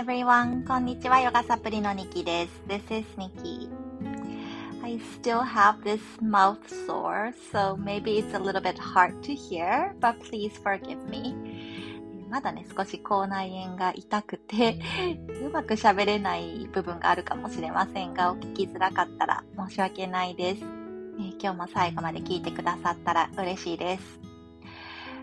everyone! こんにちは、ヨガサプリのニキです。This is Nikki. I still have this mouth sore, so maybe it's a little bit hard to hear, but please forgive me. まだね、少し口内炎が痛くて、うまく喋れない部分があるかもしれませんが、お聞きづらかったら申し訳ないです。えー、今日も最後まで聞いてくださったら嬉しいです。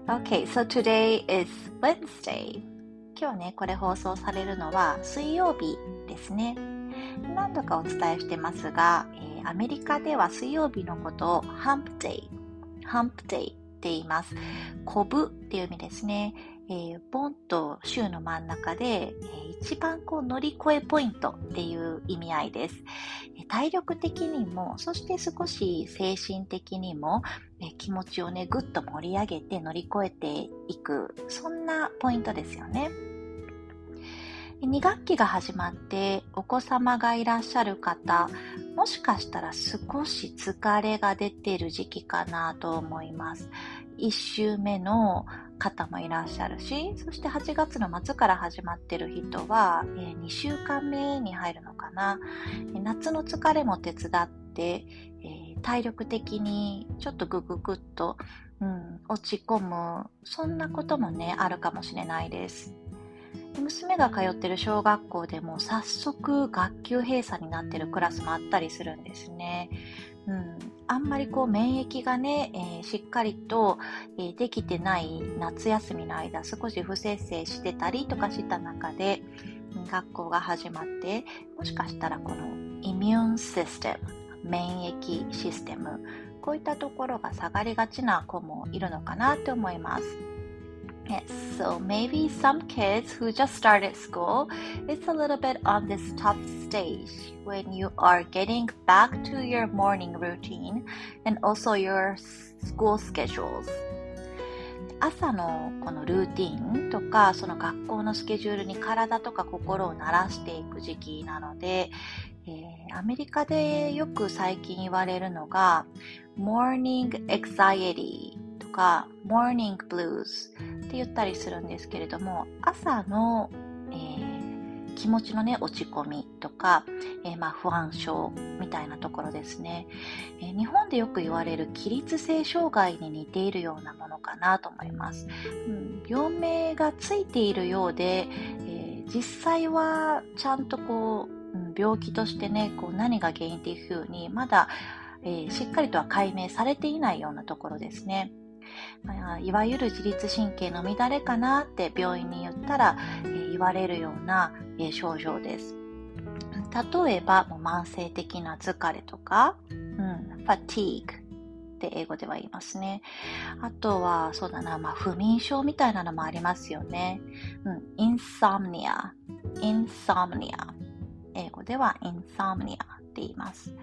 Okay, so today is Wednesday. 今日ね、これ放送されるのは水曜日ですね。何度かお伝えしてますが、えー、アメリカでは水曜日のことをハンプデイ、ハンプデイって言います。コブっていう意味ですね。えー、ボンと週の真ん中で、えー、一番こう乗り越えポイントっていう意味合いです。体力的にも、そして少し精神的にも、え気持ちをね、ぐっと盛り上げて乗り越えていく、そんなポイントですよね。2学期が始まってお子様がいらっしゃる方、もしかしたら少し疲れが出ている時期かなと思います。1週目の方もいらっしゃるし、そして8月の末から始まってる人は、え2週間目に入るのかな。夏の疲れも手伝って、体力的にちょっとグググッと、うん、落ち込む、そんなこともね、あるかもしれないです。娘が通ってる小学校でも早速学級閉鎖になってるクラスもあったりするんですね。うん、あんまりこう免疫がね、えー、しっかりと、えー、できてない夏休みの間少し不摂生してたりとかした中で学校が始まってもしかしたらこのイミュンシステム免疫システムこういったところが下がりがちな子もいるのかなと思います。Yes, so maybe some kids who just started school, it's a little bit on this tough stage when you are getting back to your morning routine and also your school schedules. 朝のこのルーティンとかその学校のスケジュールに体とか心を慣らしていく時期なので、えー、アメリカでよく最近言われるのが morning anxiety とか morning blues って言ったりするんですけれども朝の、えー、気持ちのね落ち込みとか、えー、まあ、不安症みたいなところですね、えー、日本でよく言われる起立性障害に似ているようなものかなと思います、うん、病名がついているようで、え実際はちゃんとこう、うん、病気としてねこう何が原因っていうふうにまだえー、しっかりとは解明されていないようなところですね。まあ、いわゆる自律神経の乱れかなって病院に言ったら、えー、言われるような、えー、症状です。例えば、もう慢性的な疲れとか、うん、fatigue って英語では言いますね。あとは、そうだな、まあ、不眠症みたいなのもありますよね。うん、insomnia, insomnia。英語では insomnia って言います。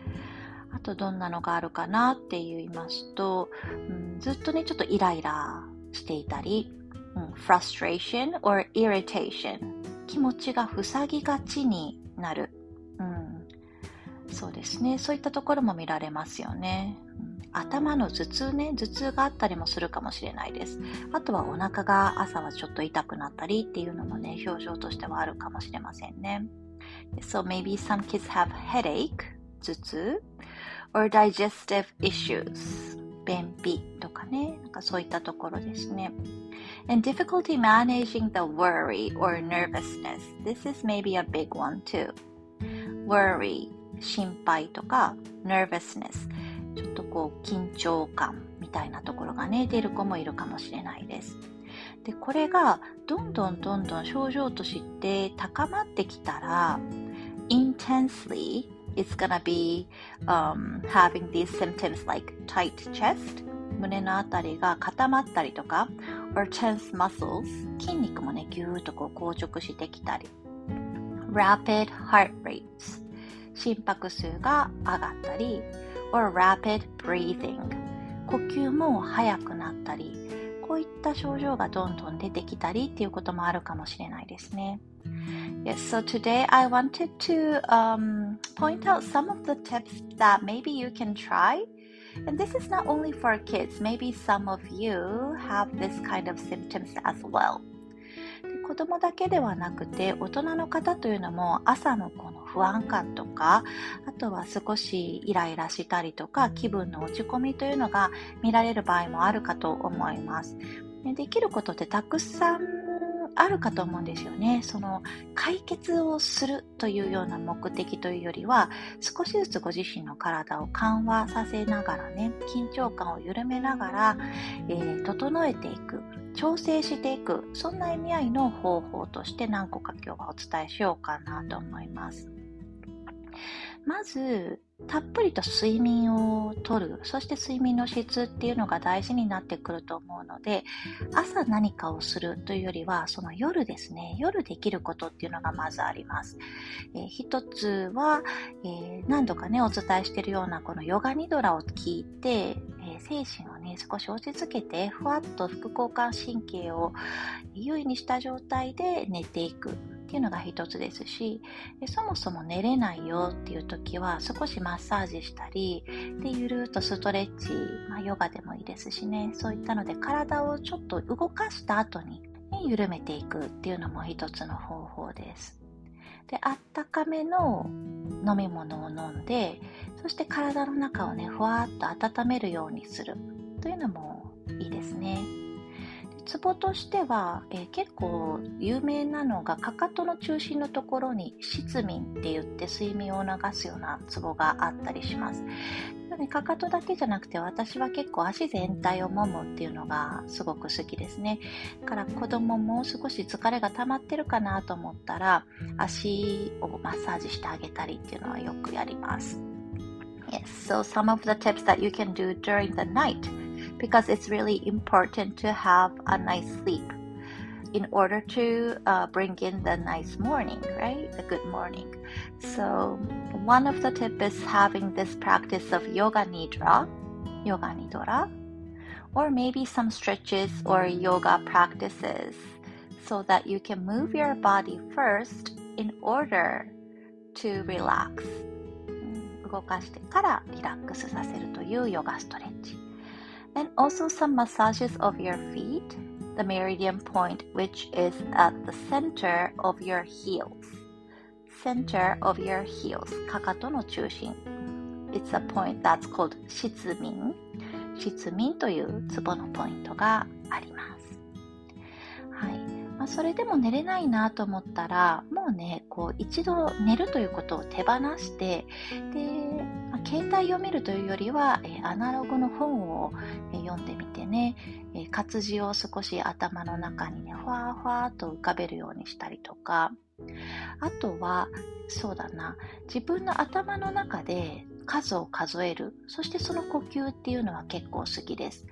とどんなのがあるかなって言いますと、うん、ずっとね、ちょっとイライラしていたり、うん、frustration or irritation 気持ちが塞ぎがちになる。うん、そうですね。そういったところも見られますよね。頭の頭痛ね、頭痛があったりもするかもしれないです。あとはお腹が朝はちょっと痛くなったりっていうのもね、表情としてはあるかもしれませんね。So maybe some kids have headache, 頭痛 or digestive issues 便秘とかね、なんかそういったところですね。And difficulty managing the worry or nervousness. This is maybe a big one too. Worry, 心配とか nervousness. ちょっとこう緊張感みたいなところがね、出る子もいるかもしれないです。で、これがどんどんどんどん症状として高まってきたら、intensely it's gonna be、um, having these symptoms like tight chest 胸のあたりが固まったりとか or tense muscles 筋肉もねぎゅーっとこう硬直してきたり rapid heart rates 心拍数が上がったり or rapid breathing 呼吸も速くなったりこういった症状がどんどん出てきたりっていうこともあるかもしれないですね。Yes, so today I wanted to um, point out some of the tips that maybe you can try. And this is not only for kids, maybe some of you have this kind of symptoms as well. 子供だけではなくて大人の方というのも朝のこの不安感とかあとは少しイライラしたりとか気分の落ち込みというのが見られる場合もあるかと思いますできることってたくさんあるかと思うんですよね。その解決をするというような目的というよりは、少しずつご自身の体を緩和させながらね、緊張感を緩めながら、えー、整えていく、調整していく、そんな意味合いの方法として何個か今日はお伝えしようかなと思います。まず、たっぷりと睡眠をとる、そして睡眠の質っていうのが大事になってくると思うので、朝何かをするというよりは、その夜ですね、夜できることっていうのがまずあります。えー、一つは、えー、何度かね、お伝えしているようなこのヨガニドラを聞いて、えー、精神をね、少し落ち着けて、ふわっと副交感神経を優位にした状態で寝ていく。っていうのが一つですしでそもそも寝れないよっていう時は少しマッサージしたりでゆるっとストレッチ、まあ、ヨガでもいいですしねそういったので体をちょっと動かした後に、ね、緩めていくっていうのも一つの方法です。であったかめの飲み物を飲んでそして体の中をねふわっと温めるようにするというのもいいですね。ツボとしては、えー、結構有名なのがかかとの中心のところに失眠って言って睡眠を流すようなツボがあったりします。ね、かかとだけじゃなくて私は結構足全体を揉むっていうのがすごく好きですね。だから子供も少し疲れが溜まってるかなと思ったら足をマッサージしてあげたりっていうのはよくやります。Yes, so some of the tips that you can do during the night because it's really important to have a nice sleep in order to uh, bring in the nice morning, right? The good morning. So, one of the tips is having this practice of yoga nidra, yoga nidra, or maybe some stretches or yoga practices so that you can move your body first in order to relax. 動かしてからリラックスさせるというヨガストレッチ。 And also some massages of your feet, the meridian point, which is at the center of your heels. Center of your heels. かかとの中心. It's a point that's called 失眠。失眠というツボのポイントがあります。はい。まあ、それでも寝れないなと思ったら、もうね、こう一度寝るということを手放して、で、携帯を見るというよりは、えアナログの本を、え読んでみてね、え活字を少し頭の中にね、ふわふわーと浮かべるようにしたりとか、あとは、そうだな、自分の頭の中で数を数える、そしてその呼吸っていうのは結構好きです。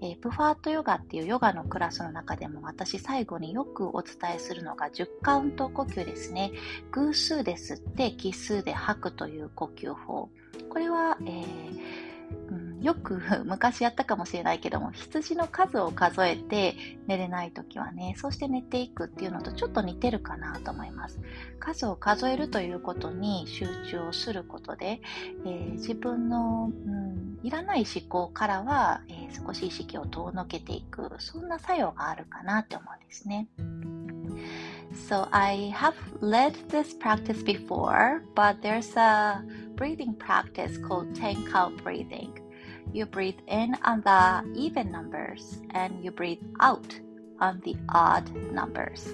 えー、プファートヨガっていうヨガのクラスの中でも私最後によくお伝えするのが10カウント呼吸ですね。偶数で吸って奇数で吐くという呼吸法。これは、えーうん、よく昔やったかもしれないけども、羊の数を数えて寝れない時はね、そうして寝ていくっていうのとちょっと似てるかなと思います。数を数えるということに集中をすることで、えー、自分の、うん、いらない思考からは、えー、少し意識を遠のけていく、そんな作用があるかなって思うんですね。So I have led this practice before, but there's a breathing practice called 10 count breathing. You breathe in on the even numbers and you breathe out on the odd numbers.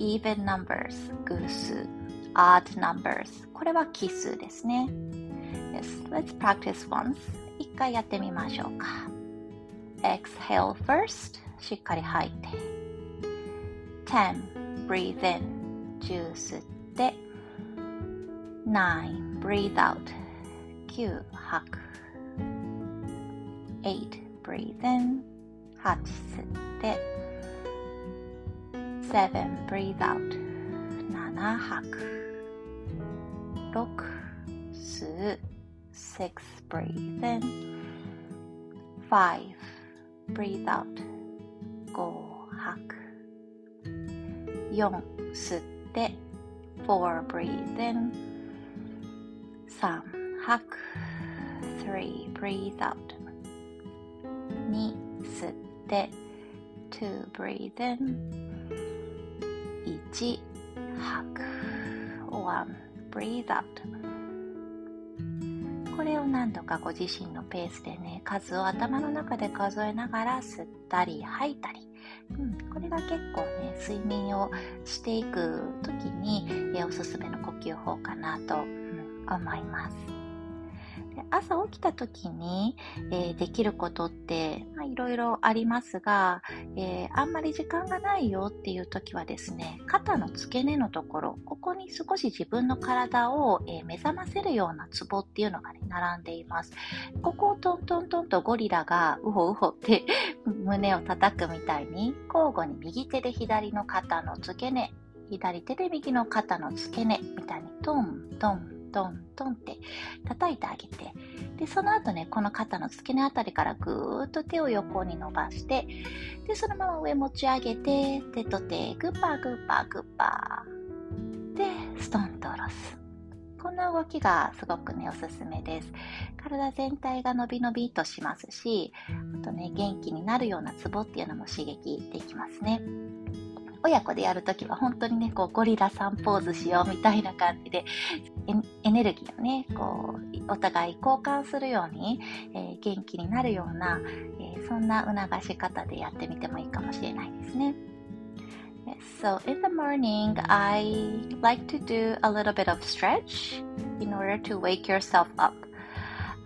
even numbers 偶数 odd numbers これは奇数ですね Yes, let's practice once 一回やってみましょうか Exhale first しっかり吐いて10 breathe in 10吸って9 breathe out 9吐く8 breathe in 8吸って7 breathe out 7吐く6吸う 6 breathe in 5 breathe out 5吐く4吸って4 breathe in 3吐く3 breathe out 2吸って2 breathe in 1、吐く。1、breathe out。 これを何度かご自身のペースでね、数を頭の中で数えながら吸ったり吐いたり。うん、これが結構ね、睡眠をしていく時に、えおすすめの呼吸法かなと、思います。朝起きた時に、えー、できることって、まあ、いろいろありますが、えー、あんまり時間がないよっていう時はですね、肩の付け根のところ、ここに少し自分の体を、えー、目覚ませるようなツボっていうのがね、並んでいます。ここをトントントンとゴリラがウホウホって 胸を叩くみたいに、交互に右手で左の肩の付け根、左手で右の肩の付け根みたいにトントントントンって叩いてあげて、で、その後ね、この肩の付け根あたりからぐーっと手を横に伸ばして、で、そのまま上持ち上げて、手と手、グッパーグッパーグッパー。で、ストンと下ろす。こんな動きがすごくね、おすすめです。体全体が伸び伸びとしますし、あとね、元気になるようなツボっていうのも刺激できますね。親子でやるときは本当にね、こうゴリラさんポーズしようみたいな感じで、エネルギーをね、こう、お互い交換するように、えー、元気になるような、えー、そんな促し方でやってみてもいいかもしれないですね。So in the morning, I like to do a little bit of stretch in order to wake yourself up.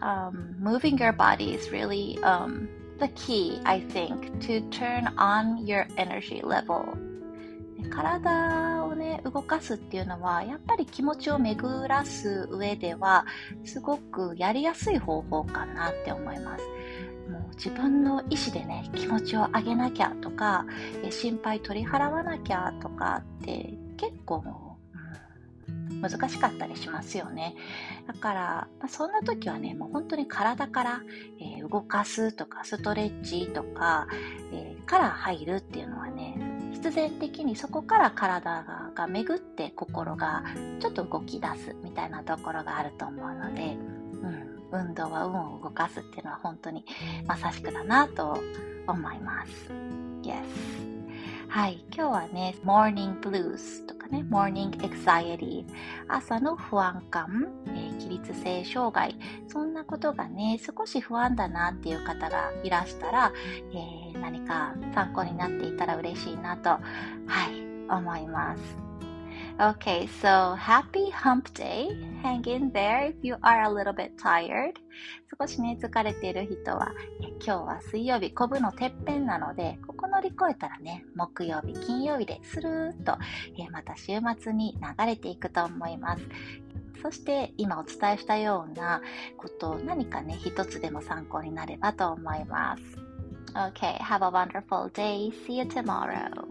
Um, moving your body is really um, the key, I think, to turn on your energy level 体をね、動かすっていうのは、やっぱり気持ちを巡らす上では、すごくやりやすい方法かなって思います。もう自分の意思でね、気持ちを上げなきゃとか、心配取り払わなきゃとかって結構難しかったりしますよね。だから、まあ、そんな時はね、もう本当に体から、えー、動かすとか、ストレッチとか、えー、から入るっていうのはね、必然的にそこから体が巡って心がちょっと動き出すみたいなところがあると思うので、うん、運動は運を動かすっていうのは本当にまさしくだなと思います。Yes. はい、今日はね、Morning Blues とね、Morning Anxiety、朝の不安感、えー、起立性障害、そんなことがね、少し不安だなっていう方がいらしたら、えー、何か参考になっていたら嬉しいなと、はい、思います。Okay, so happy hump day. Hang in there if you are a little bit tired. 少しね、疲れている人は、今日は水曜日、コブのてっぺんなので、ここ乗り越えたらね、木曜日、金曜日でスルーッと、えまた週末に流れていくと思います。そして今お伝えしたようなことを何かね、一つでも参考になればと思います。Okay, have a wonderful day. See you tomorrow.